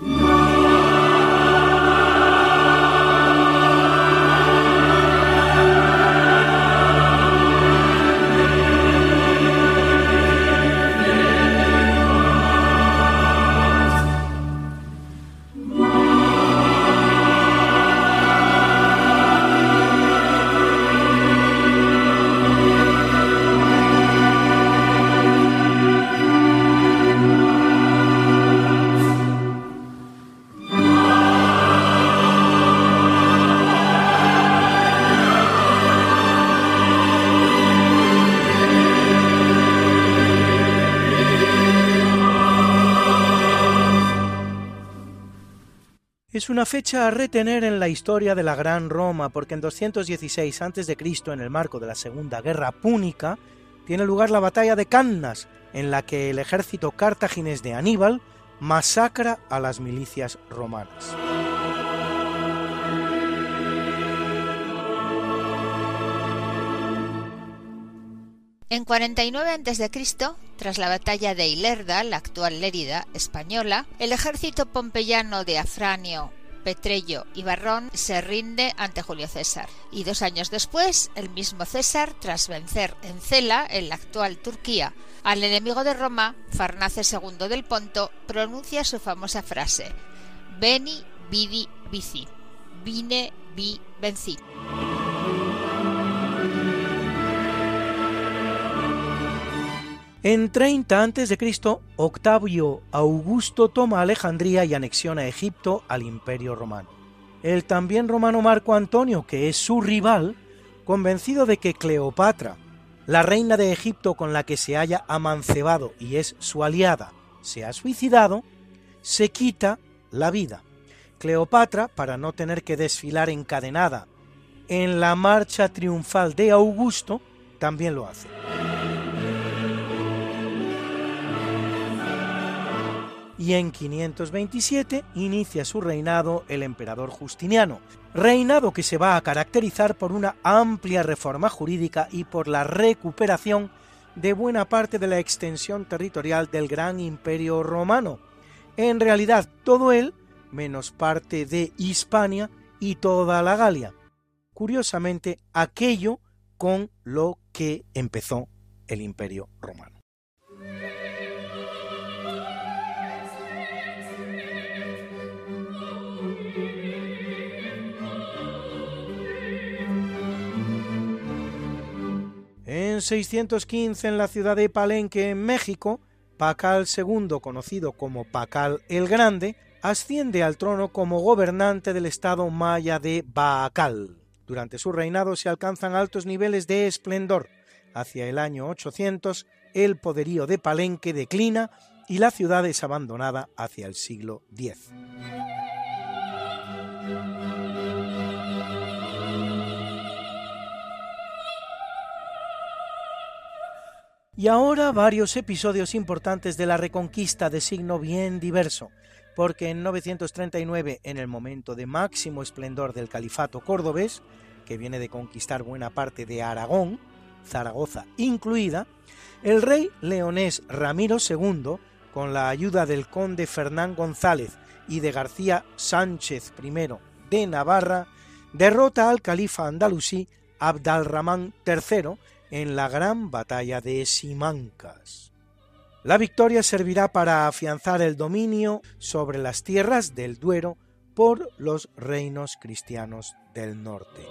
Christ. Es una fecha a retener en la historia de la Gran Roma, porque en 216 a.C., en el marco de la Segunda Guerra Púnica, tiene lugar la batalla de Cannas, en la que el ejército cartaginés de Aníbal masacra a las milicias romanas. En 49 a.C., tras la batalla de Ilerda, la actual Lérida española, el ejército pompeyano de Afranio, Petrello y Barrón se rinde ante Julio César. Y dos años después, el mismo César, tras vencer en Cela, en la actual Turquía, al enemigo de Roma, Farnace II del Ponto, pronuncia su famosa frase: Veni, vidi, vici. Vine, vi, vencí. En 30 a.C., Octavio Augusto toma Alejandría y anexiona Egipto al Imperio Romano. El también romano Marco Antonio, que es su rival, convencido de que Cleopatra, la reina de Egipto con la que se haya amancebado y es su aliada, se ha suicidado, se quita la vida. Cleopatra, para no tener que desfilar encadenada en la marcha triunfal de Augusto, también lo hace. Y en 527 inicia su reinado el emperador Justiniano, reinado que se va a caracterizar por una amplia reforma jurídica y por la recuperación de buena parte de la extensión territorial del gran imperio romano. En realidad todo él, menos parte de Hispania y toda la Galia. Curiosamente, aquello con lo que empezó el imperio romano. En 615, en la ciudad de Palenque, en México, Pacal II, conocido como Pacal el Grande, asciende al trono como gobernante del estado maya de Baakal. Durante su reinado se alcanzan altos niveles de esplendor. Hacia el año 800, el poderío de Palenque declina y la ciudad es abandonada hacia el siglo X. Y ahora varios episodios importantes de la Reconquista de signo bien diverso, porque en 939, en el momento de máximo esplendor del califato cordobés, que viene de conquistar buena parte de Aragón, Zaragoza incluida, el rey leonés Ramiro II, con la ayuda del conde Fernán González y de García Sánchez I de Navarra, derrota al califa andalusí Abdalrahman III en la gran batalla de Simancas. La victoria servirá para afianzar el dominio sobre las tierras del Duero por los reinos cristianos del norte.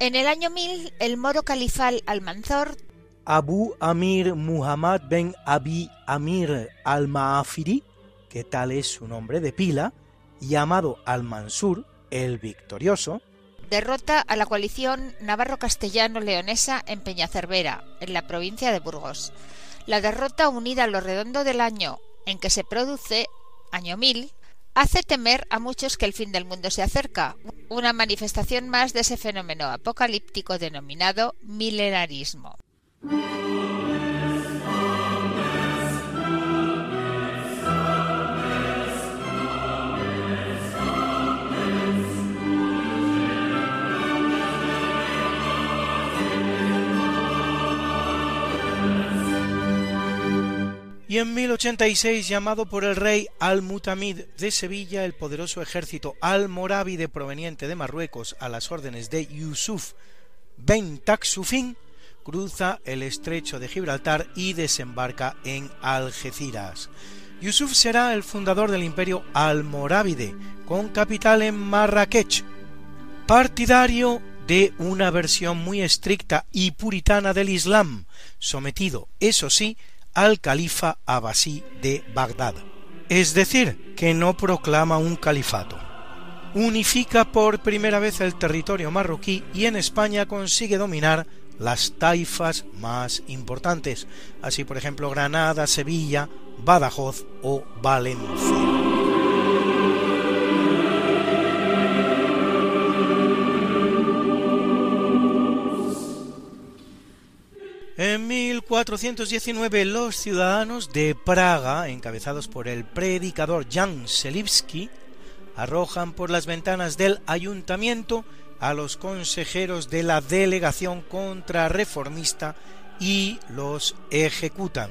En el año 1000, el moro califal Almanzor Abu Amir Muhammad ben Abi Amir al-Maafiri, que tal es su nombre de pila, llamado Al-Mansur, el victorioso, derrota a la coalición navarro-castellano-leonesa en Peñacervera, en la provincia de Burgos. La derrota unida a lo redondo del año en que se produce, año 1000, hace temer a muchos que el fin del mundo se acerca, una manifestación más de ese fenómeno apocalíptico denominado milenarismo. Y en 1086 llamado por el rey Al-Mutamid de Sevilla el poderoso ejército almorávide proveniente de Marruecos a las órdenes de Yusuf ben Taksufin cruza el estrecho de Gibraltar y desembarca en Algeciras. Yusuf será el fundador del imperio almorávide, con capital en Marrakech, partidario de una versión muy estricta y puritana del Islam, sometido, eso sí, al califa abasí de Bagdad. Es decir, que no proclama un califato. Unifica por primera vez el territorio marroquí y en España consigue dominar las taifas más importantes, así por ejemplo Granada, Sevilla, Badajoz o Valencia. 1419 los ciudadanos de Praga, encabezados por el predicador Jan Selivsky, arrojan por las ventanas del ayuntamiento a los consejeros de la delegación contrarreformista y los ejecutan.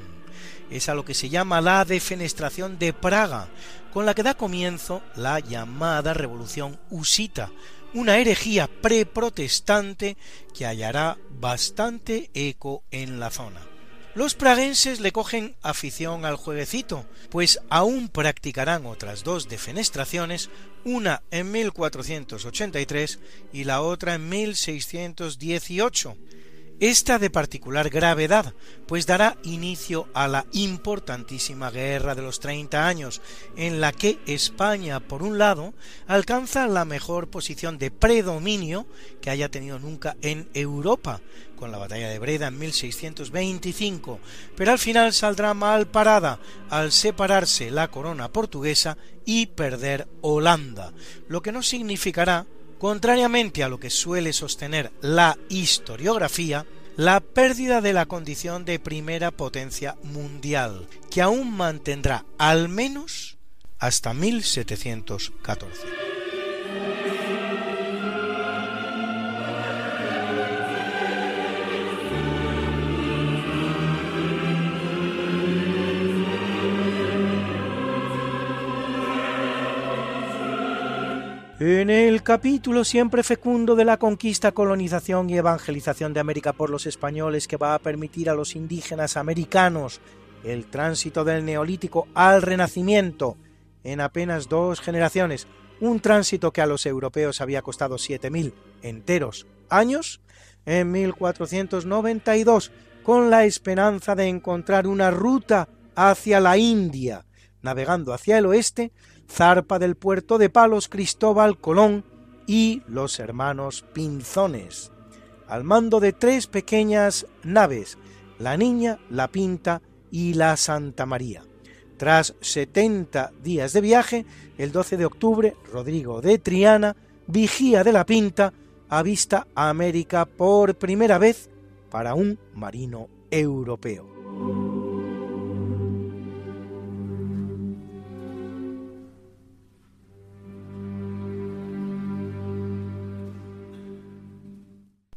Es a lo que se llama la defenestración de Praga, con la que da comienzo la llamada Revolución Usita, una herejía preprotestante que hallará bastante eco en la zona. Los praguenses le cogen afición al jueguecito, pues aún practicarán otras dos defenestraciones, una en 1483 y la otra en 1618, esta de particular gravedad, pues dará inicio a la importantísima Guerra de los Treinta Años, en la que España, por un lado, alcanza la mejor posición de predominio que haya tenido nunca en Europa, con la batalla de Breda en 1625, pero al final saldrá mal parada al separarse la corona portuguesa y perder Holanda, lo que no significará Contrariamente a lo que suele sostener la historiografía, la pérdida de la condición de primera potencia mundial, que aún mantendrá al menos hasta 1714. En el capítulo siempre fecundo de la conquista, colonización y evangelización de América por los españoles que va a permitir a los indígenas americanos el tránsito del neolítico al renacimiento en apenas dos generaciones, un tránsito que a los europeos había costado 7.000 enteros años, en 1492, con la esperanza de encontrar una ruta hacia la India, navegando hacia el oeste, zarpa del puerto de Palos Cristóbal Colón y los hermanos Pinzones, al mando de tres pequeñas naves, la Niña, la Pinta y la Santa María. Tras 70 días de viaje, el 12 de octubre, Rodrigo de Triana, vigía de la Pinta, avista América por primera vez para un marino europeo.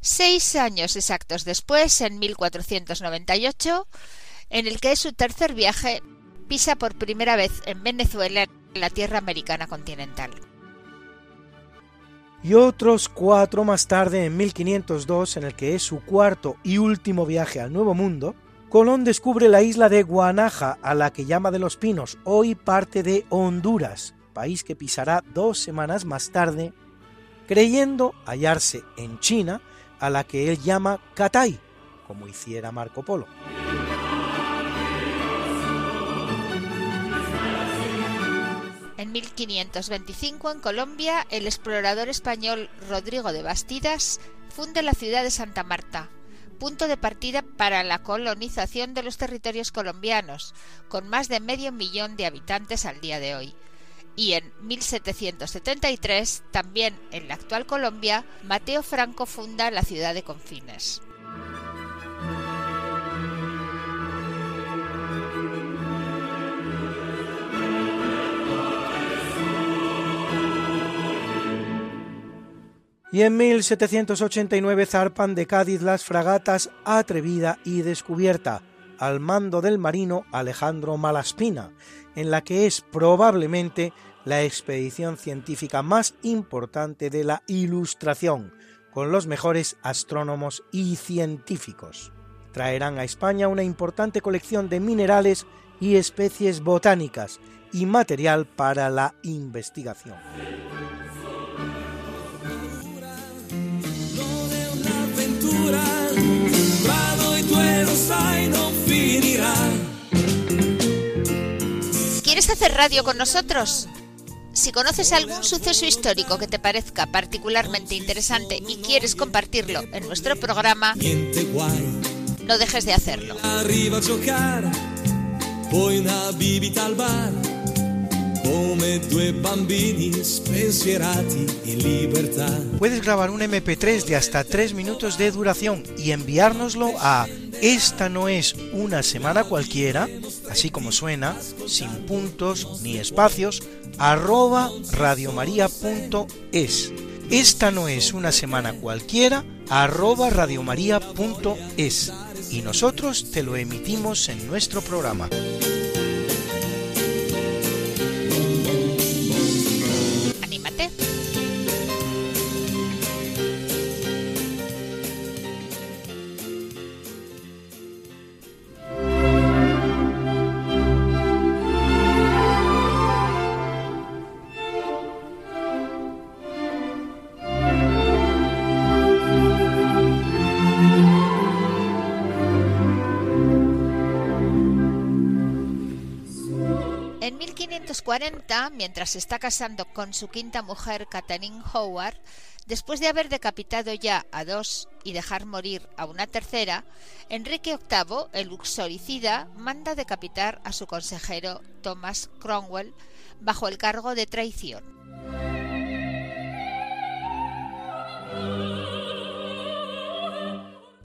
Seis años exactos después, en 1498, en el que es su tercer viaje, pisa por primera vez en Venezuela, la tierra americana continental. Y otros cuatro más tarde, en 1502, en el que es su cuarto y último viaje al Nuevo Mundo, Colón descubre la isla de Guanaja, a la que llama de los Pinos, hoy parte de Honduras, país que pisará dos semanas más tarde, creyendo hallarse en China a la que él llama Catay, como hiciera Marco Polo. En 1525, en Colombia, el explorador español Rodrigo de Bastidas funda la ciudad de Santa Marta, punto de partida para la colonización de los territorios colombianos, con más de medio millón de habitantes al día de hoy y en 1773, también en la actual Colombia, Mateo Franco funda la ciudad de Confines. Y en 1789 zarpan de Cádiz las fragatas Atrevida y Descubierta, al mando del marino Alejandro Malaspina, en la que es probablemente la expedición científica más importante de la Ilustración, con los mejores astrónomos y científicos. Traerán a España una importante colección de minerales y especies botánicas y material para la investigación. ¿Quieres hacer radio con nosotros? Si conoces algún suceso histórico que te parezca particularmente interesante y quieres compartirlo en nuestro programa, no dejes de hacerlo. Puedes grabar un MP3 de hasta 3 minutos de duración y enviárnoslo a esta no es una semana cualquiera, así como suena, sin puntos ni espacios, arroba radiomaria.es. Esta no es una semana cualquiera, arroba radiomaria.es. Y nosotros te lo emitimos en nuestro programa. 1540, mientras está casando con su quinta mujer, Catherine Howard, después de haber decapitado ya a dos y dejar morir a una tercera, Enrique VIII, el uxoricida, manda decapitar a su consejero Thomas Cromwell bajo el cargo de traición.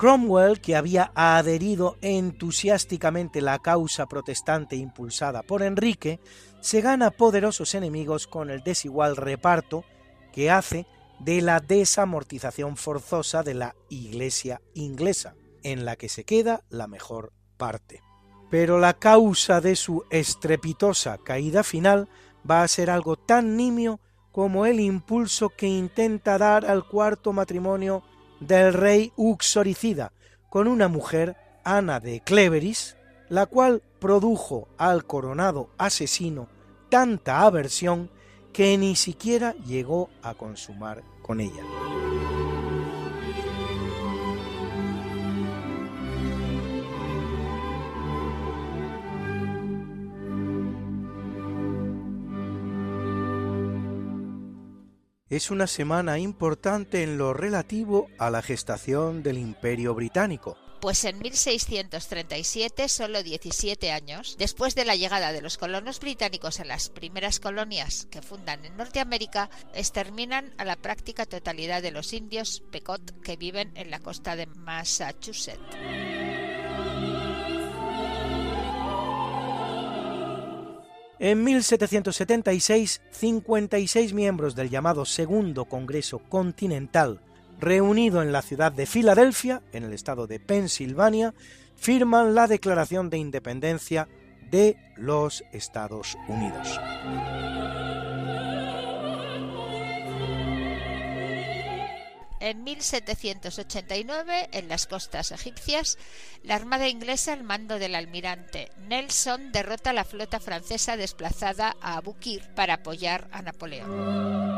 Cromwell, que había adherido entusiásticamente la causa protestante impulsada por Enrique, se gana poderosos enemigos con el desigual reparto que hace de la desamortización forzosa de la Iglesia inglesa, en la que se queda la mejor parte. Pero la causa de su estrepitosa caída final va a ser algo tan nimio como el impulso que intenta dar al cuarto matrimonio del rey uxoricida con una mujer, Ana de Cleveris, la cual produjo al coronado asesino tanta aversión que ni siquiera llegó a consumar con ella. es una semana importante en lo relativo a la gestación del Imperio Británico, pues en 1637, solo 17 años, después de la llegada de los colonos británicos a las primeras colonias que fundan en Norteamérica, exterminan a la práctica totalidad de los indios Pecot que viven en la costa de Massachusetts. En 1776, 56 miembros del llamado Segundo Congreso Continental, reunido en la ciudad de Filadelfia, en el estado de Pensilvania, firman la Declaración de Independencia de los Estados Unidos. En 1789, en las costas egipcias, la Armada inglesa al mando del almirante Nelson derrota a la flota francesa desplazada a Abukir para apoyar a Napoleón.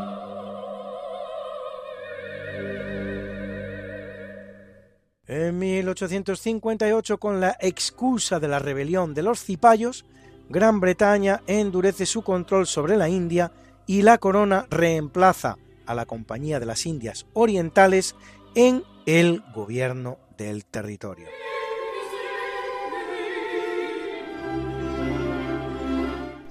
En 1858, con la excusa de la rebelión de los cipayos, Gran Bretaña endurece su control sobre la India y la corona reemplaza a la Compañía de las Indias Orientales en el gobierno del territorio.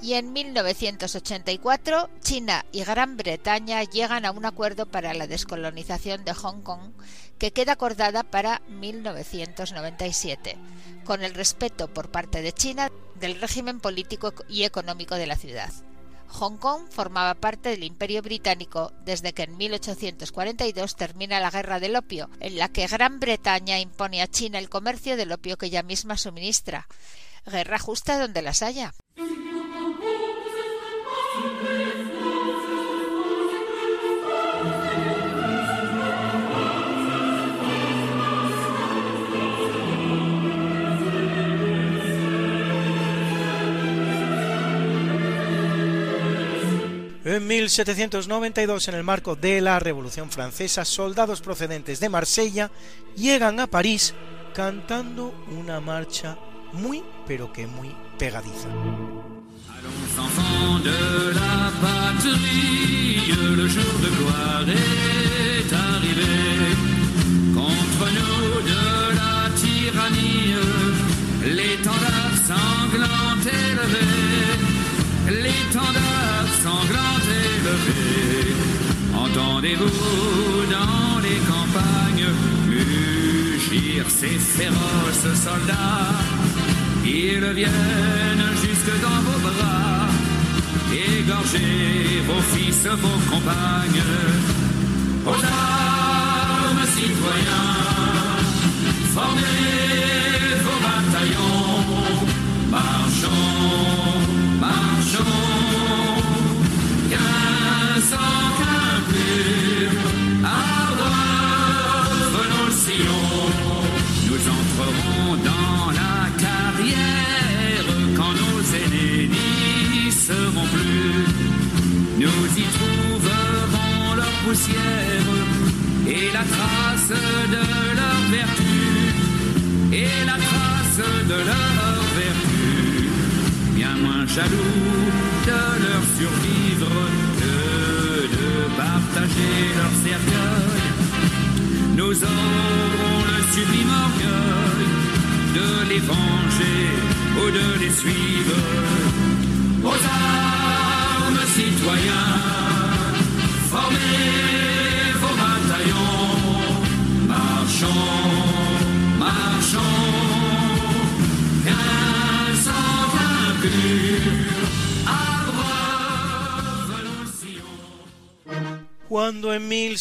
Y en 1984, China y Gran Bretaña llegan a un acuerdo para la descolonización de Hong Kong que queda acordada para 1997, con el respeto por parte de China del régimen político y económico de la ciudad. Hong Kong formaba parte del Imperio Británico desde que en 1842 termina la Guerra del Opio, en la que Gran Bretaña impone a China el comercio del opio que ella misma suministra. Guerra justa donde las haya. En 1792, en el marco de la Revolución Francesa, soldados procedentes de Marsella llegan a París cantando una marcha muy, pero que muy pegadiza. L'étendard sanglant élevé. Entendez-vous dans les campagnes mugir ces féroces soldats Ils viennent jusque dans vos bras, égorger vos fils, vos compagnes. Aux armes, citoyens, formez vos bataillons, marchons, marchons, jaloux de leur survivre de partager leur cercueil. Nous aurons le sublime orgueil de les venger ou de les suivre.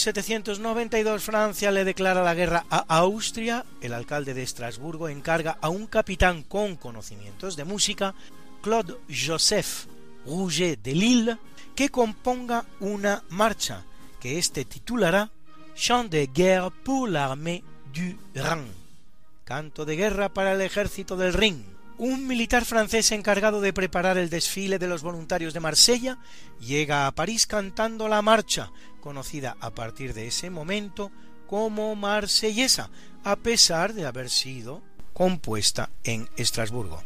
1792 Francia le declara la guerra a Austria, el alcalde de Estrasburgo encarga a un capitán con conocimientos de música, Claude Joseph Rouget de Lille, que componga una marcha que éste titulará Chant de guerre pour l'armée du Rhin, canto de guerra para el ejército del Rin. Un militar francés encargado de preparar el desfile de los voluntarios de Marsella llega a París cantando la marcha, conocida a partir de ese momento como marsellesa, a pesar de haber sido compuesta en Estrasburgo.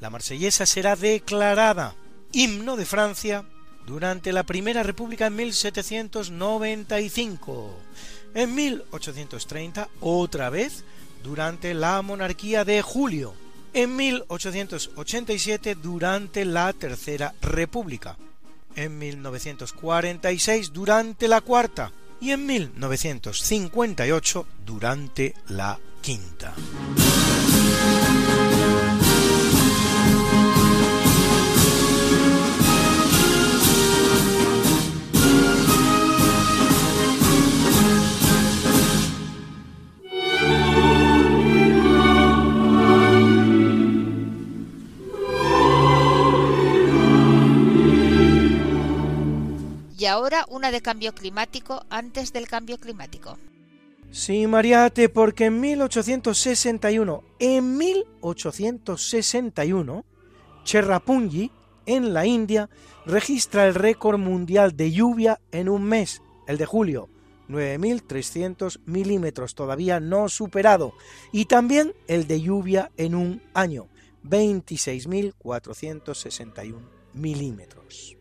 La marsellesa será declarada himno de Francia durante la Primera República en 1795. En 1830, otra vez, durante la monarquía de Julio. En 1887, durante la Tercera República. En 1946, durante la Cuarta. Y en 1958, durante la Quinta. Ahora una de cambio climático antes del cambio climático. Sí, Mariate, porque en 1861, en 1861, Cherrapunji, en la India, registra el récord mundial de lluvia en un mes, el de julio, 9.300 milímetros, todavía no superado, y también el de lluvia en un año, 26.461 milímetros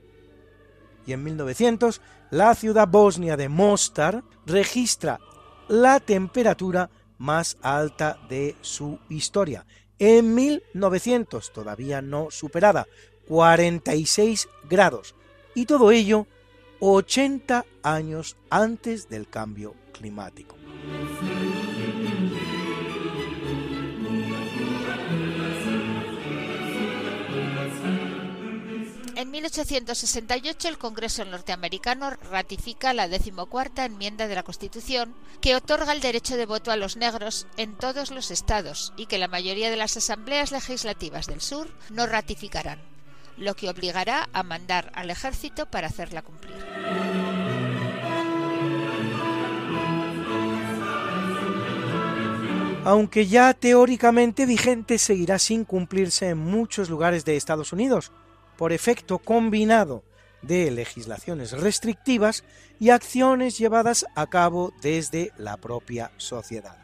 y en 1900 la ciudad bosnia de Mostar registra la temperatura más alta de su historia. En 1900, todavía no superada, 46 grados. Y todo ello 80 años antes del cambio climático. En 1868 el Congreso norteamericano ratifica la decimocuarta enmienda de la Constitución que otorga el derecho de voto a los negros en todos los estados y que la mayoría de las asambleas legislativas del sur no ratificarán, lo que obligará a mandar al ejército para hacerla cumplir. Aunque ya teóricamente vigente seguirá sin cumplirse en muchos lugares de Estados Unidos, por efecto combinado de legislaciones restrictivas y acciones llevadas a cabo desde la propia sociedad.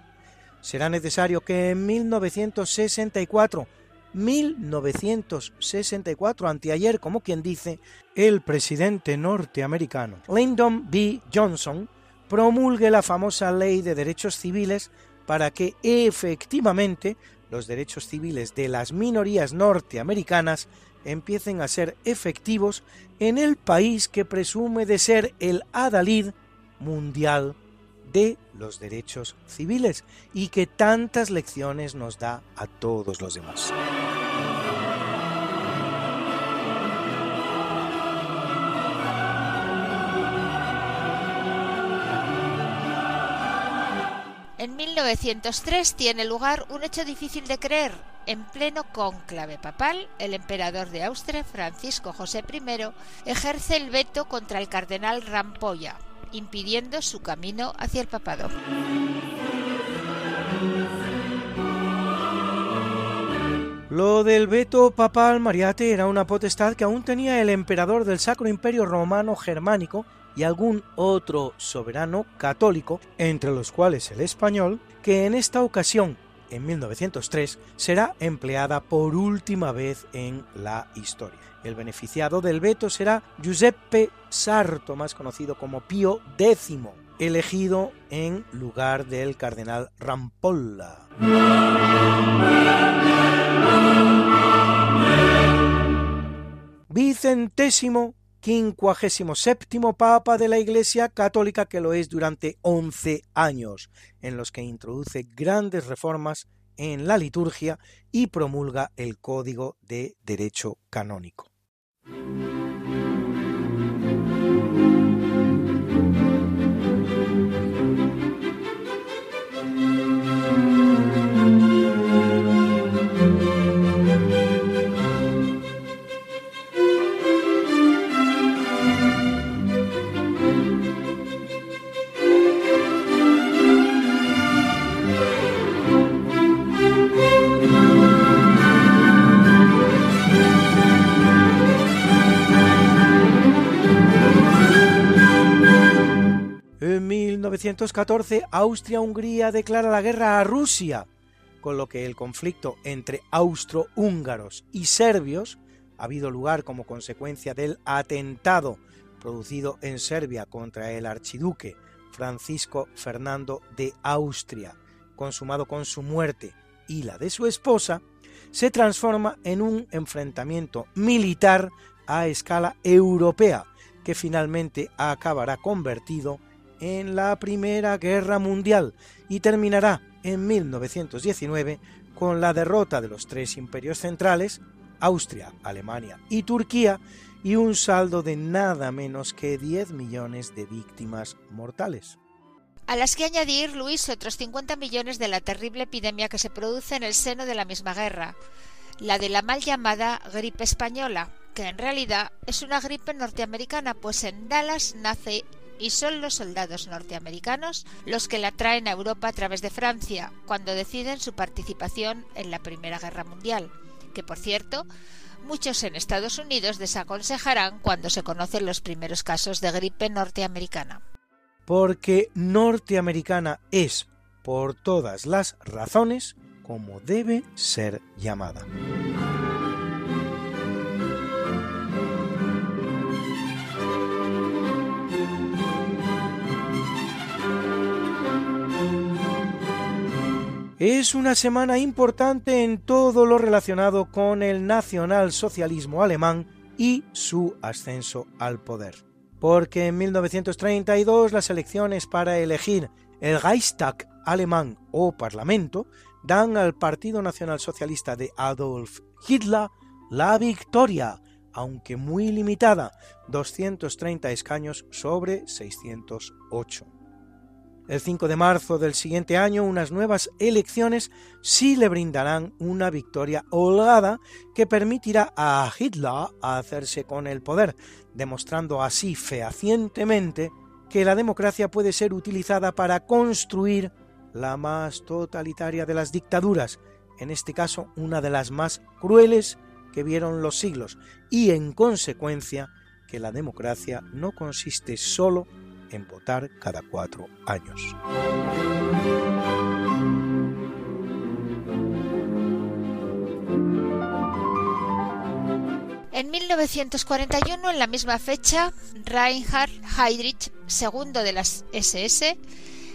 Será necesario que en 1964, 1964, anteayer, como quien dice, el presidente norteamericano Lyndon B. Johnson promulgue la famosa Ley de Derechos Civiles para que efectivamente los derechos civiles de las minorías norteamericanas empiecen a ser efectivos en el país que presume de ser el adalid mundial de los derechos civiles y que tantas lecciones nos da a todos los demás. En 1903 tiene lugar un hecho difícil de creer. En pleno cónclave papal, el emperador de Austria, Francisco José I, ejerce el veto contra el cardenal Rampolla, impidiendo su camino hacia el papado. Lo del veto papal Mariate era una potestad que aún tenía el emperador del Sacro Imperio Romano Germánico y algún otro soberano católico, entre los cuales el español, que en esta ocasión, en 1903, será empleada por última vez en la historia. El beneficiado del veto será Giuseppe Sarto, más conocido como Pío X, elegido en lugar del cardenal Rampolla. Vicentésimo séptimo Papa de la Iglesia Católica que lo es durante once años, en los que introduce grandes reformas en la liturgia y promulga el Código de Derecho Canónico. 1914 Austria-Hungría declara la guerra a Rusia, con lo que el conflicto entre austrohúngaros y serbios ha habido lugar como consecuencia del atentado producido en Serbia contra el archiduque Francisco Fernando de Austria, consumado con su muerte y la de su esposa, se transforma en un enfrentamiento militar a escala europea, que finalmente acabará convertido en la Primera Guerra Mundial y terminará en 1919 con la derrota de los tres imperios centrales, Austria, Alemania y Turquía, y un saldo de nada menos que 10 millones de víctimas mortales. A las que añadir, Luis, otros 50 millones de la terrible epidemia que se produce en el seno de la misma guerra, la de la mal llamada gripe española, que en realidad es una gripe norteamericana, pues en Dallas nace y son los soldados norteamericanos los que la traen a Europa a través de Francia, cuando deciden su participación en la Primera Guerra Mundial, que por cierto, muchos en Estados Unidos desaconsejarán cuando se conocen los primeros casos de gripe norteamericana. Porque norteamericana es, por todas las razones, como debe ser llamada. Es una semana importante en todo lo relacionado con el nacionalsocialismo alemán y su ascenso al poder. Porque en 1932 las elecciones para elegir el Reichstag alemán o Parlamento dan al Partido Nacional Socialista de Adolf Hitler la victoria, aunque muy limitada, 230 escaños sobre 608. El 5 de marzo del siguiente año, unas nuevas elecciones sí le brindarán una victoria holgada que permitirá a Hitler hacerse con el poder, demostrando así fehacientemente que la democracia puede ser utilizada para construir la más totalitaria de las dictaduras, en este caso una de las más crueles que vieron los siglos, y en consecuencia que la democracia no consiste solo en votar cada cuatro años. En 1941, en la misma fecha, Reinhard Heydrich, segundo de las SS,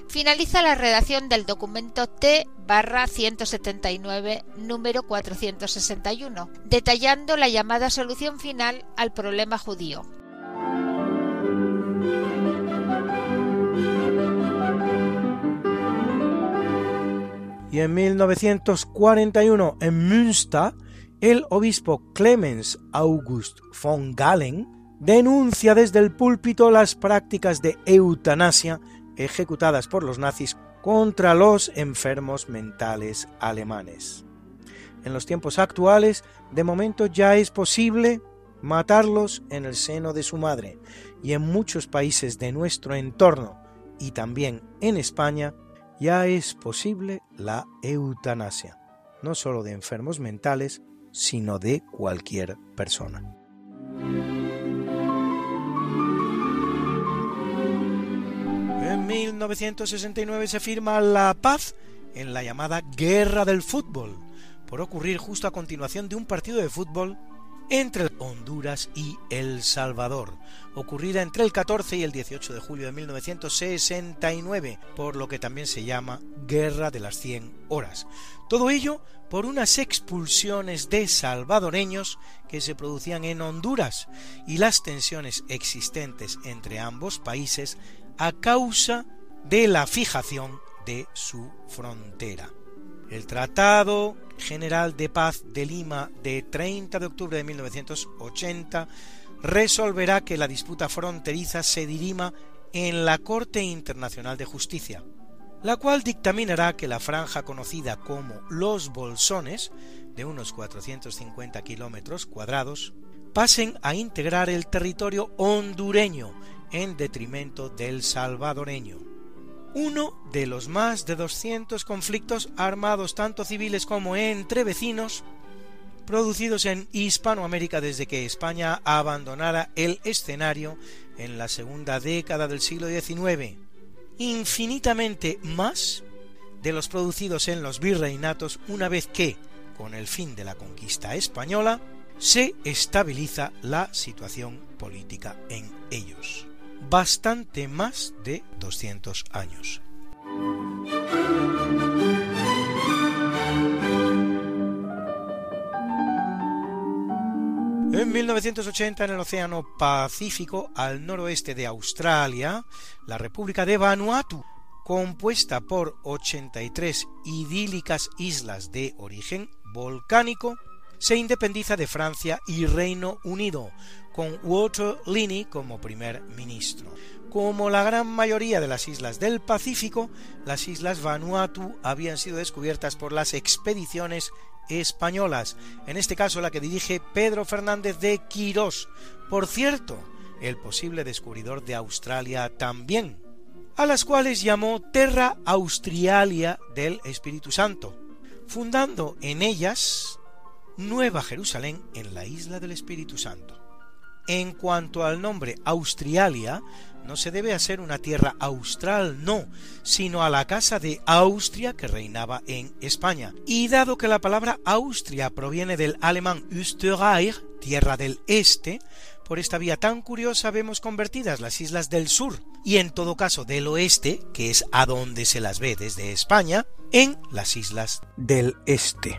finaliza la redacción del documento T-179, número 461, detallando la llamada solución final al problema judío. Y en 1941 en Münster, el obispo Clemens August von Galen denuncia desde el púlpito las prácticas de eutanasia ejecutadas por los nazis contra los enfermos mentales alemanes. En los tiempos actuales, de momento ya es posible matarlos en el seno de su madre y en muchos países de nuestro entorno y también en España ya es posible la eutanasia, no solo de enfermos mentales, sino de cualquier persona. En 1969 se firma la paz en la llamada Guerra del Fútbol, por ocurrir justo a continuación de un partido de fútbol entre Honduras y El Salvador, ocurrida entre el 14 y el 18 de julio de 1969, por lo que también se llama Guerra de las 100 Horas. Todo ello por unas expulsiones de salvadoreños que se producían en Honduras y las tensiones existentes entre ambos países a causa de la fijación de su frontera. El Tratado General de Paz de Lima de 30 de octubre de 1980 resolverá que la disputa fronteriza se dirima en la Corte Internacional de Justicia, la cual dictaminará que la franja conocida como los Bolsones, de unos 450 kilómetros cuadrados, pasen a integrar el territorio hondureño en detrimento del salvadoreño uno de los más de 200 conflictos armados tanto civiles como entre vecinos producidos en Hispanoamérica desde que España abandonara el escenario en la segunda década del siglo XIX, infinitamente más de los producidos en los virreinatos una vez que, con el fin de la conquista española, se estabiliza la situación política en ellos. Bastante más de 200 años. En 1980, en el Océano Pacífico, al noroeste de Australia, la República de Vanuatu, compuesta por 83 idílicas islas de origen volcánico, se independiza de Francia y Reino Unido, con Walter Linney como primer ministro. Como la gran mayoría de las islas del Pacífico, las islas Vanuatu habían sido descubiertas por las expediciones españolas, en este caso la que dirige Pedro Fernández de Quirós, por cierto, el posible descubridor de Australia también, a las cuales llamó Terra Australia del Espíritu Santo, fundando en ellas Nueva Jerusalén en la isla del Espíritu Santo. En cuanto al nombre Australia, no se debe a ser una tierra austral, no, sino a la casa de Austria que reinaba en España. Y dado que la palabra Austria proviene del alemán Österreich, tierra del este, por esta vía tan curiosa vemos convertidas las islas del sur y en todo caso del oeste, que es a donde se las ve desde España, en las islas del este.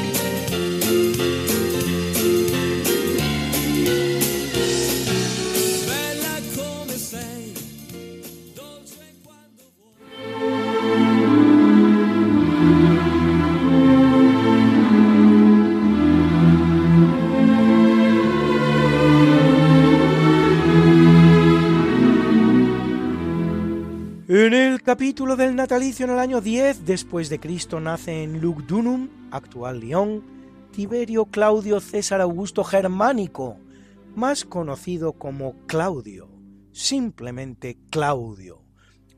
Capítulo del natalicio en el año 10 después de Cristo nace en Lugdunum, actual Lyon, Tiberio Claudio César Augusto Germánico, más conocido como Claudio, simplemente Claudio,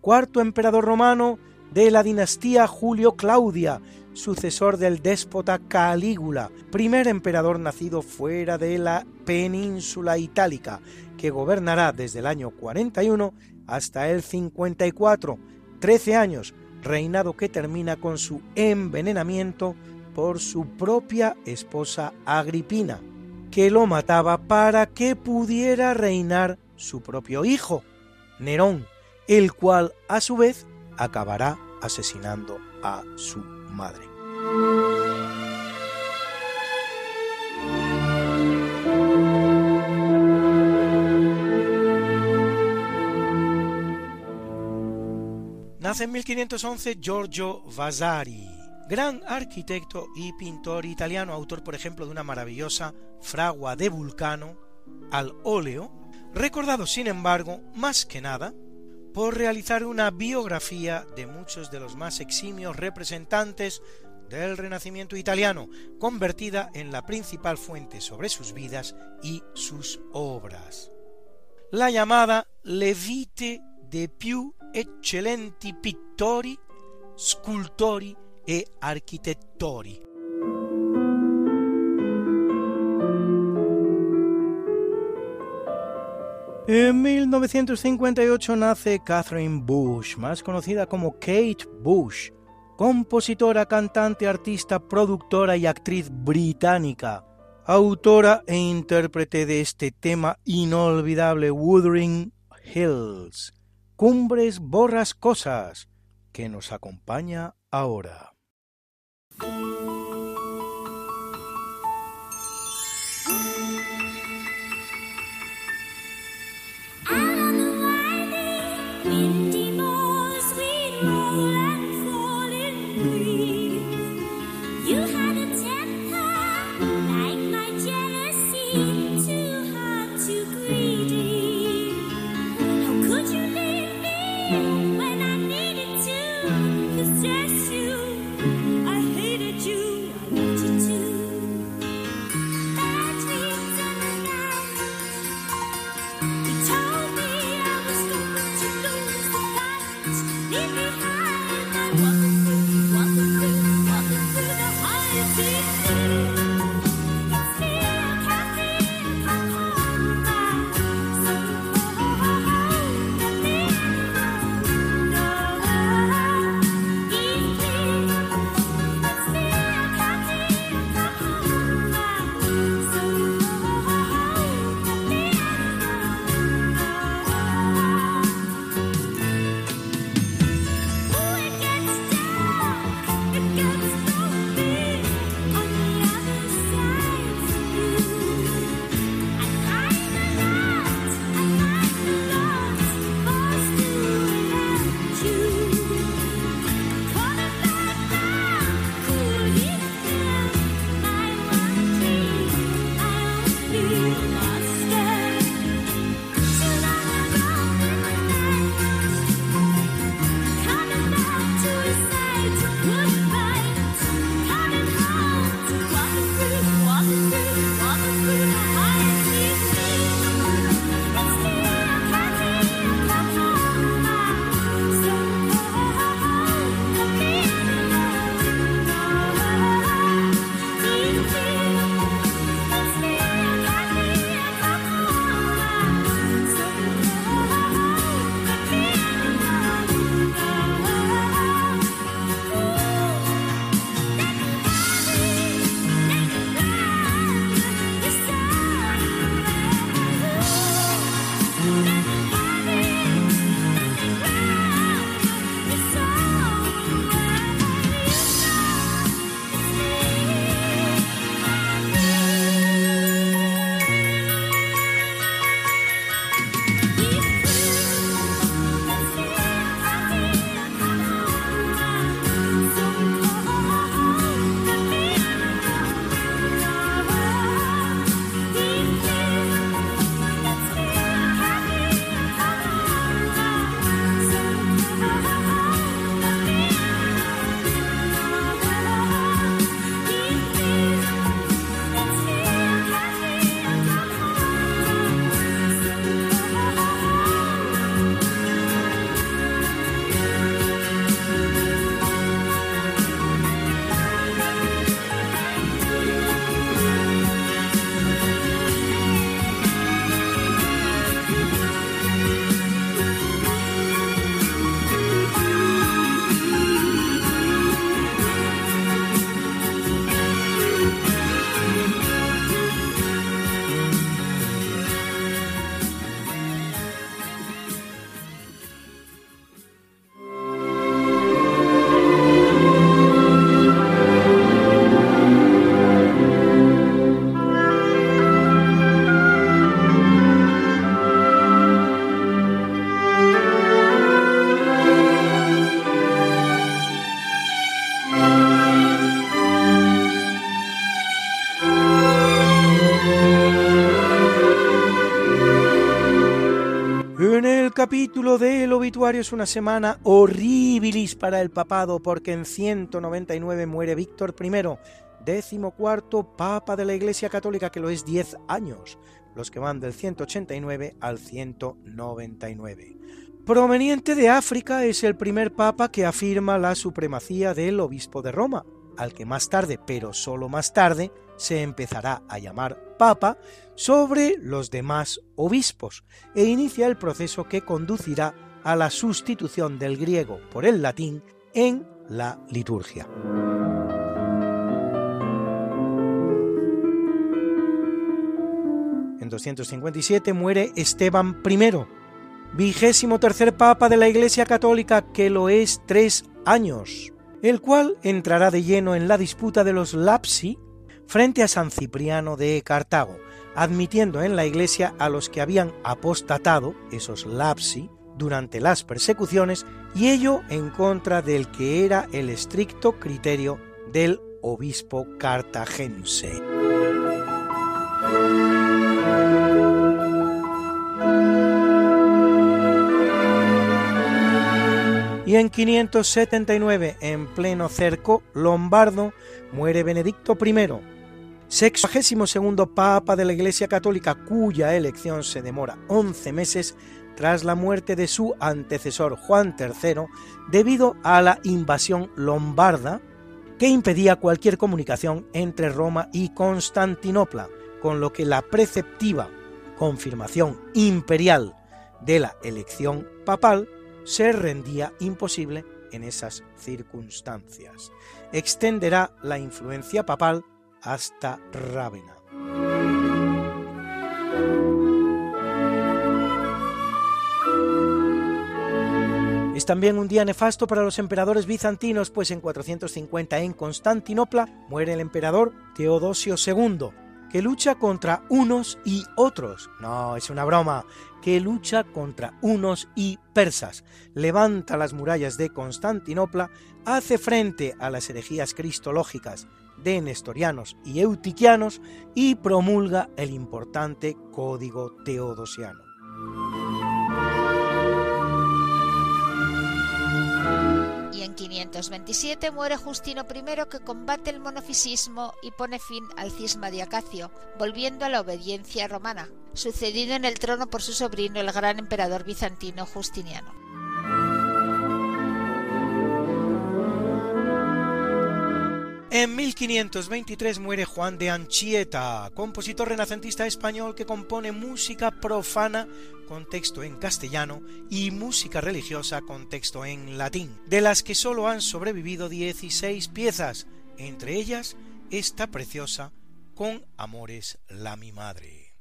cuarto emperador romano de la dinastía Julio Claudia, sucesor del déspota Calígula, primer emperador nacido fuera de la península itálica, que gobernará desde el año 41 hasta el 54, 13 años, reinado que termina con su envenenamiento por su propia esposa Agripina, que lo mataba para que pudiera reinar su propio hijo, Nerón, el cual a su vez acabará asesinando a su madre. Nace en 1511 Giorgio Vasari, gran arquitecto y pintor italiano, autor por ejemplo de una maravillosa fragua de Vulcano al óleo, recordado sin embargo más que nada por realizar una biografía de muchos de los más eximios representantes del Renacimiento italiano, convertida en la principal fuente sobre sus vidas y sus obras. La llamada Le vite de più eccellenti pittori, scultori e architettori. En 1958 nace Catherine Bush, más conocida como Kate Bush, compositora, cantante, artista, productora y actriz británica, autora e intérprete de este tema inolvidable Wuthering Hills, Cumbres Borrascosas, que nos acompaña ahora. Capítulo del obituario es una semana horribilis para el papado porque en 199 muere Víctor I, decimocuarto papa de la Iglesia Católica, que lo es 10 años, los que van del 189 al 199. Proveniente de África, es el primer papa que afirma la supremacía del obispo de Roma, al que más tarde, pero solo más tarde, se empezará a llamar papa sobre los demás obispos e inicia el proceso que conducirá a la sustitución del griego por el latín en la liturgia. En 257 muere Esteban I, vigésimo tercer papa de la Iglesia Católica, que lo es tres años, el cual entrará de lleno en la disputa de los lapsi frente a San Cipriano de Cartago, admitiendo en la Iglesia a los que habían apostatado, esos lapsi, durante las persecuciones, y ello en contra del que era el estricto criterio del obispo cartagense. Y en 579, en pleno cerco lombardo, muere Benedicto I, segundo papa de la Iglesia Católica, cuya elección se demora 11 meses tras la muerte de su antecesor Juan III debido a la invasión lombarda que impedía cualquier comunicación entre Roma y Constantinopla, con lo que la preceptiva confirmación imperial de la elección papal se rendía imposible en esas circunstancias. Extenderá la influencia papal hasta Rávena. Es también un día nefasto para los emperadores bizantinos, pues en 450 en Constantinopla muere el emperador Teodosio II, que lucha contra unos y otros. No, es una broma, que lucha contra unos y persas, levanta las murallas de Constantinopla, hace frente a las herejías cristológicas de nestorianos y eutiquianos y promulga el importante Código Teodosiano. Y en 527 muere Justino I que combate el monofisismo y pone fin al cisma de Acacio, volviendo a la obediencia romana, sucedido en el trono por su sobrino el gran emperador bizantino Justiniano. En 1523 muere Juan de Anchieta, compositor renacentista español que compone música profana con texto en castellano y música religiosa con texto en latín, de las que solo han sobrevivido 16 piezas, entre ellas esta preciosa Con Amores la mi madre.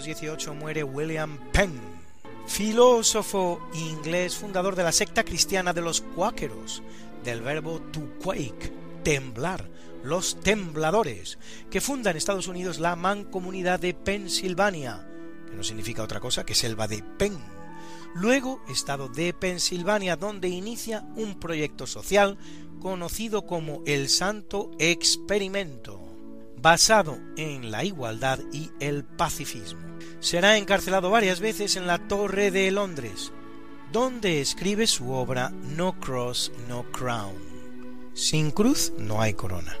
1518 muere William Penn, filósofo inglés fundador de la secta cristiana de los cuáqueros, del verbo to quake, temblar, los tembladores, que funda en Estados Unidos la mancomunidad de Pensilvania, que no significa otra cosa que selva de Penn. Luego, estado de Pensilvania, donde inicia un proyecto social conocido como el Santo Experimento, basado en la igualdad y el pacifismo. Será encarcelado varias veces en la Torre de Londres, donde escribe su obra No Cross, No Crown. Sin cruz no hay corona.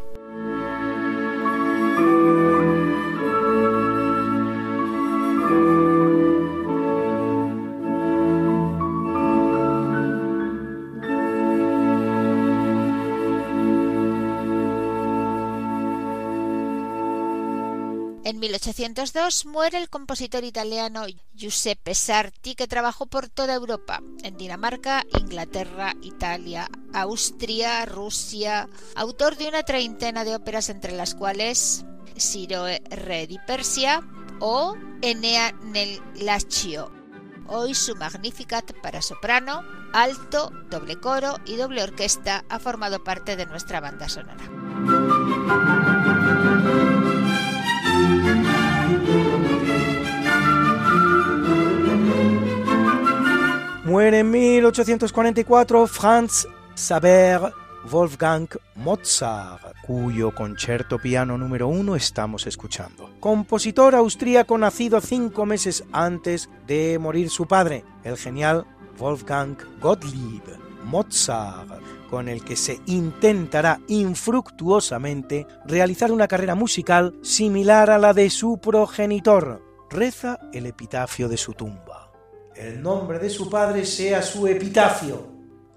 1802 muere el compositor italiano Giuseppe Sarti, que trabajó por toda Europa, en Dinamarca, Inglaterra, Italia, Austria, Rusia, autor de una treintena de óperas entre las cuales Ciro Re di Persia o Enea nel Laccio. Hoy su Magnificat para soprano, alto, doble coro y doble orquesta ha formado parte de nuestra banda sonora. Muere en 1844 Franz Saber Wolfgang Mozart, cuyo concierto piano número uno estamos escuchando. Compositor austríaco nacido cinco meses antes de morir su padre, el genial Wolfgang Gottlieb Mozart, con el que se intentará infructuosamente realizar una carrera musical similar a la de su progenitor. Reza el epitafio de su tumba. El nombre de su padre sea su epitafio,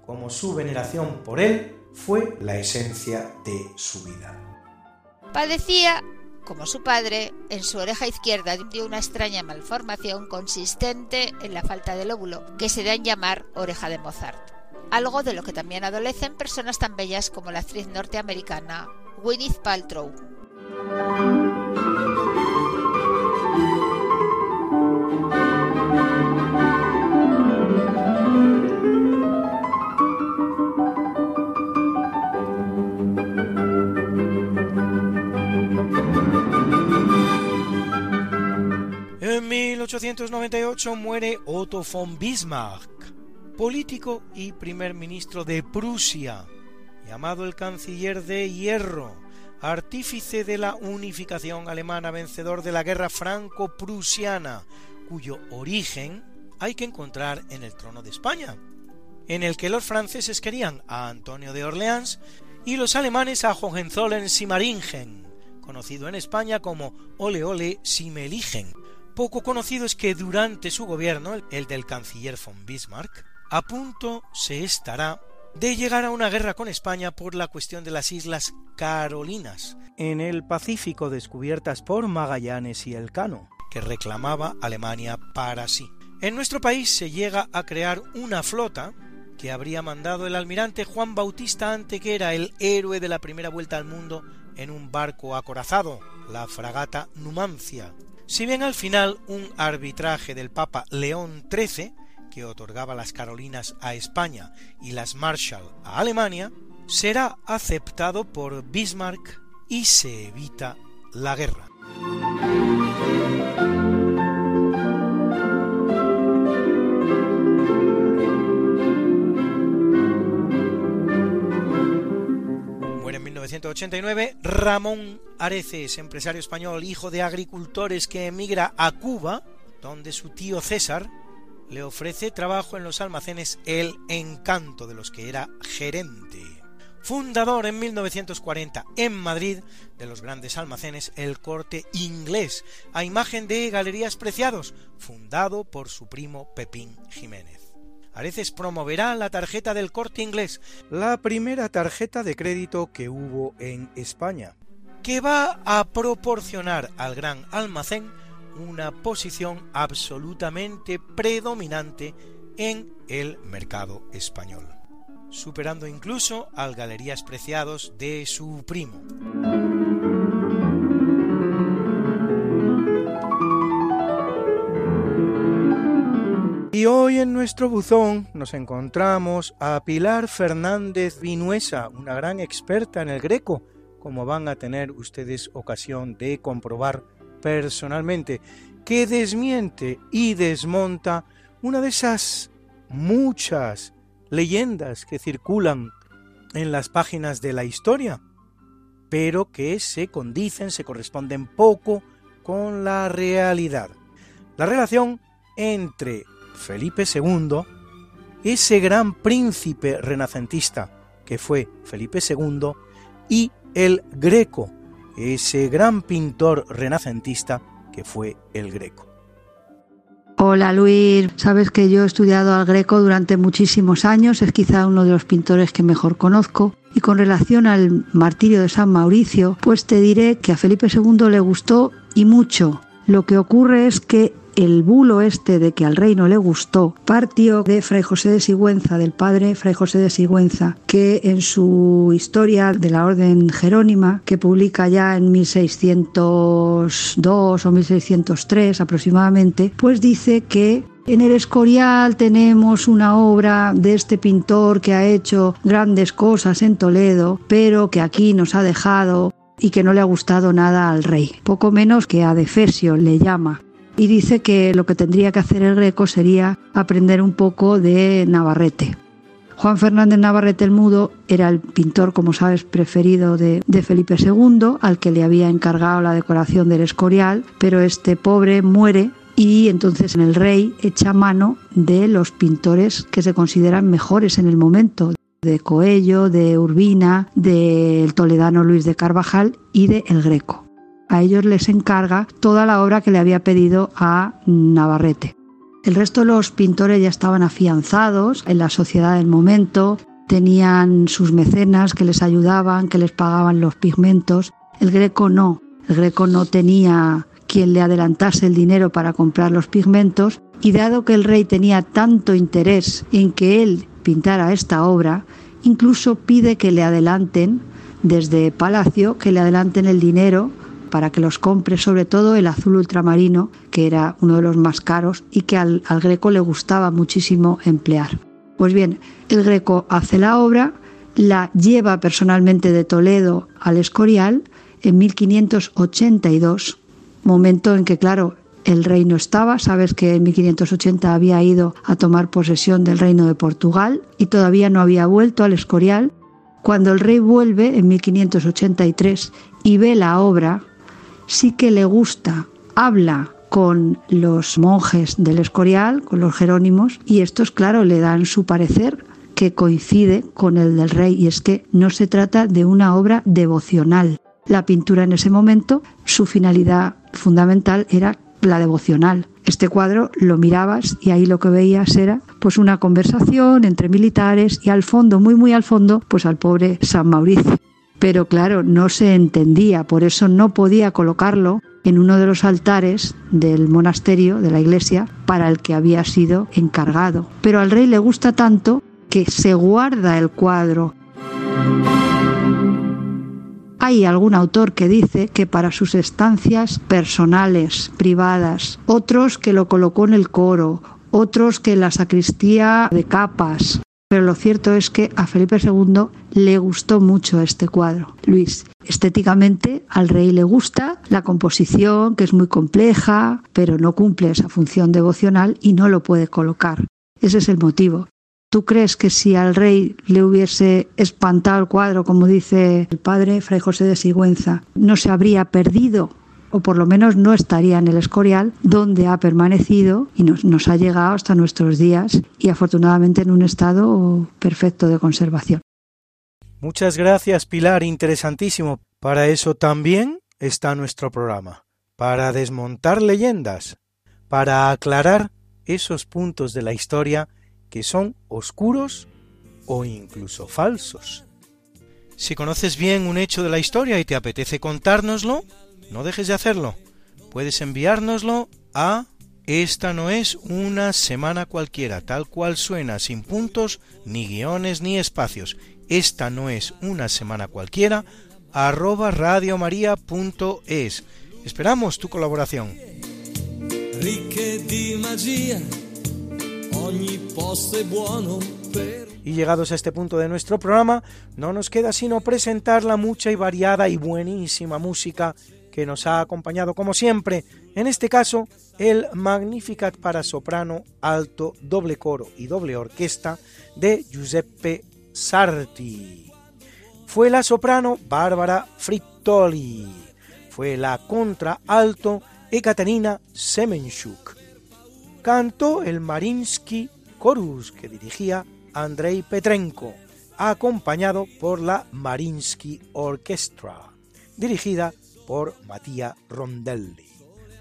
como su veneración por él fue la esencia de su vida. Padecía, como su padre, en su oreja izquierda de una extraña malformación consistente en la falta de lóbulo, que se da en llamar oreja de Mozart. Algo de lo que también adolecen personas tan bellas como la actriz norteamericana Gwyneth Paltrow. En 1898 muere Otto von Bismarck, político y primer ministro de Prusia, llamado el canciller de hierro, artífice de la unificación alemana, vencedor de la guerra franco-prusiana, cuyo origen hay que encontrar en el trono de España, en el que los franceses querían a Antonio de Orleans y los alemanes a Hohenzollern-Sigmaringen, conocido en España como Ole Ole Simeligen. Poco conocido es que durante su gobierno, el del canciller von Bismarck, a punto se estará de llegar a una guerra con España por la cuestión de las Islas Carolinas, en el Pacífico descubiertas por Magallanes y Elcano, que reclamaba Alemania para sí. En nuestro país se llega a crear una flota que habría mandado el almirante Juan Bautista Antequera, el héroe de la primera vuelta al mundo, en un barco acorazado, la fragata Numancia. Si bien al final un arbitraje del Papa León XIII, que otorgaba las Carolinas a España y las Marshall a Alemania, será aceptado por Bismarck y se evita la guerra. Muere en 1989 Ramón Areces, empresario español, hijo de agricultores que emigra a Cuba, donde su tío César le ofrece trabajo en los almacenes El Encanto, de los que era gerente. Fundador en 1940 en Madrid de los grandes almacenes El Corte Inglés, a imagen de Galerías Preciados, fundado por su primo Pepín Jiménez. Areces promoverá la tarjeta del corte inglés, la primera tarjeta de crédito que hubo en España, que va a proporcionar al gran almacén una posición absolutamente predominante en el mercado español, superando incluso al Galerías Preciados de su primo. Y hoy en nuestro buzón nos encontramos a Pilar Fernández Vinuesa, una gran experta en el greco, como van a tener ustedes ocasión de comprobar personalmente, que desmiente y desmonta una de esas muchas leyendas que circulan en las páginas de la historia, pero que se condicen, se corresponden poco con la realidad. La relación entre Felipe II, ese gran príncipe renacentista que fue Felipe II, y el Greco, ese gran pintor renacentista que fue el Greco. Hola Luis, sabes que yo he estudiado al Greco durante muchísimos años, es quizá uno de los pintores que mejor conozco. Y con relación al martirio de San Mauricio, pues te diré que a Felipe II le gustó y mucho. Lo que ocurre es que el bulo este de que al rey no le gustó partió de Fray José de Sigüenza, del padre Fray José de Sigüenza, que en su historia de la Orden Jerónima, que publica ya en 1602 o 1603 aproximadamente, pues dice que en el Escorial tenemos una obra de este pintor que ha hecho grandes cosas en Toledo, pero que aquí nos ha dejado y que no le ha gustado nada al rey, poco menos que a Defesio le llama y dice que lo que tendría que hacer el Greco sería aprender un poco de Navarrete. Juan Fernández Navarrete el Mudo era el pintor, como sabes, preferido de, Felipe II, al que le había encargado la decoración del Escorial, pero este pobre muere y entonces el rey echa mano de los pintores que se consideran mejores en el momento, de Coello, de Urbina, del toledano Luis de Carvajal y de El Greco a ellos les encarga toda la obra que le había pedido a Navarrete. El resto de los pintores ya estaban afianzados en la sociedad del momento, tenían sus mecenas que les ayudaban, que les pagaban los pigmentos. El greco no, el greco no tenía quien le adelantase el dinero para comprar los pigmentos y dado que el rey tenía tanto interés en que él pintara esta obra, incluso pide que le adelanten desde Palacio, que le adelanten el dinero para que los compre, sobre todo el azul ultramarino, que era uno de los más caros y que al, al greco le gustaba muchísimo emplear. Pues bien, el greco hace la obra, la lleva personalmente de Toledo al Escorial en 1582, momento en que, claro, el rey no estaba, sabes que en 1580 había ido a tomar posesión del reino de Portugal y todavía no había vuelto al Escorial. Cuando el rey vuelve en 1583 y ve la obra, sí que le gusta, habla con los monjes del Escorial, con los jerónimos, y estos, claro, le dan su parecer que coincide con el del rey, y es que no se trata de una obra devocional. La pintura en ese momento, su finalidad fundamental era la devocional. Este cuadro lo mirabas y ahí lo que veías era pues una conversación entre militares y al fondo, muy muy al fondo, pues al pobre San Mauricio pero claro, no se entendía, por eso no podía colocarlo en uno de los altares del monasterio, de la iglesia, para el que había sido encargado. Pero al rey le gusta tanto que se guarda el cuadro. Hay algún autor que dice que para sus estancias personales, privadas, otros que lo colocó en el coro, otros que en la sacristía de capas, pero lo cierto es que a Felipe II le gustó mucho este cuadro. Luis, estéticamente al rey le gusta la composición, que es muy compleja, pero no cumple esa función devocional y no lo puede colocar. Ese es el motivo. ¿Tú crees que si al rey le hubiese espantado el cuadro, como dice el padre Fray José de Sigüenza, no se habría perdido o por lo menos no estaría en el Escorial, donde ha permanecido y nos, nos ha llegado hasta nuestros días y afortunadamente en un estado perfecto de conservación. Muchas gracias Pilar, interesantísimo. Para eso también está nuestro programa, para desmontar leyendas, para aclarar esos puntos de la historia que son oscuros o incluso falsos. Si conoces bien un hecho de la historia y te apetece contárnoslo, no dejes de hacerlo. Puedes enviárnoslo a esta no es una semana cualquiera, tal cual suena, sin puntos, ni guiones, ni espacios. Esta no es una semana cualquiera, arroba radiomaria.es. Esperamos tu colaboración. Y llegados a este punto de nuestro programa, no nos queda sino presentar la mucha y variada y buenísima música que nos ha acompañado como siempre, en este caso el Magnificat para soprano, alto, doble coro y doble orquesta de Giuseppe Sarti. Fue la soprano Bárbara Frittoli. Fue la contra alto Ekaterina Semenchuk. Cantó el Marinsky Chorus que dirigía Andrei Petrenko, acompañado por la Marinsky Orchestra, dirigida por Matías Rondelli.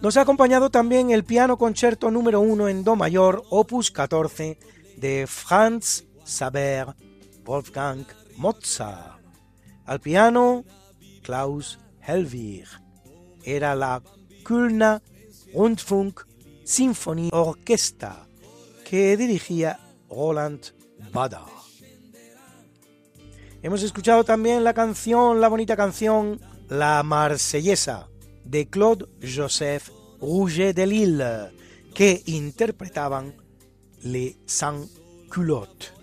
Nos ha acompañado también el piano concierto número 1 en Do mayor, opus 14, de Franz Saber Wolfgang Mozart. Al piano, Klaus Helwig. Era la Kölner Rundfunk Symphony Orchestra, que dirigía Roland Bader. Hemos escuchado también la canción, la bonita canción La Marsellesa, de Claude Joseph Rouget de Lille, que interpretaban Les Sans Culottes.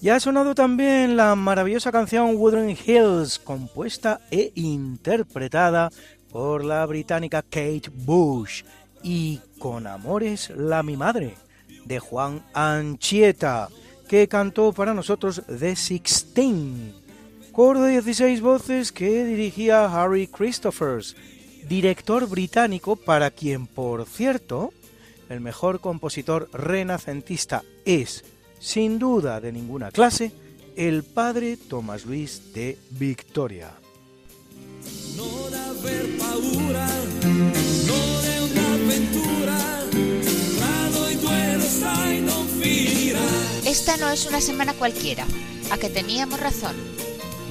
Ya ha sonado también la maravillosa canción Wuthering Hills, compuesta e interpretada por la británica Kate Bush, y Con Amores la mi madre, de Juan Anchieta, que cantó para nosotros The Sixteen, coro de 16 voces que dirigía Harry Christophers, director británico para quien, por cierto, el mejor compositor renacentista es, sin duda de ninguna clase, el padre Tomás Luis de Victoria. Esta no es una semana cualquiera, a que teníamos razón,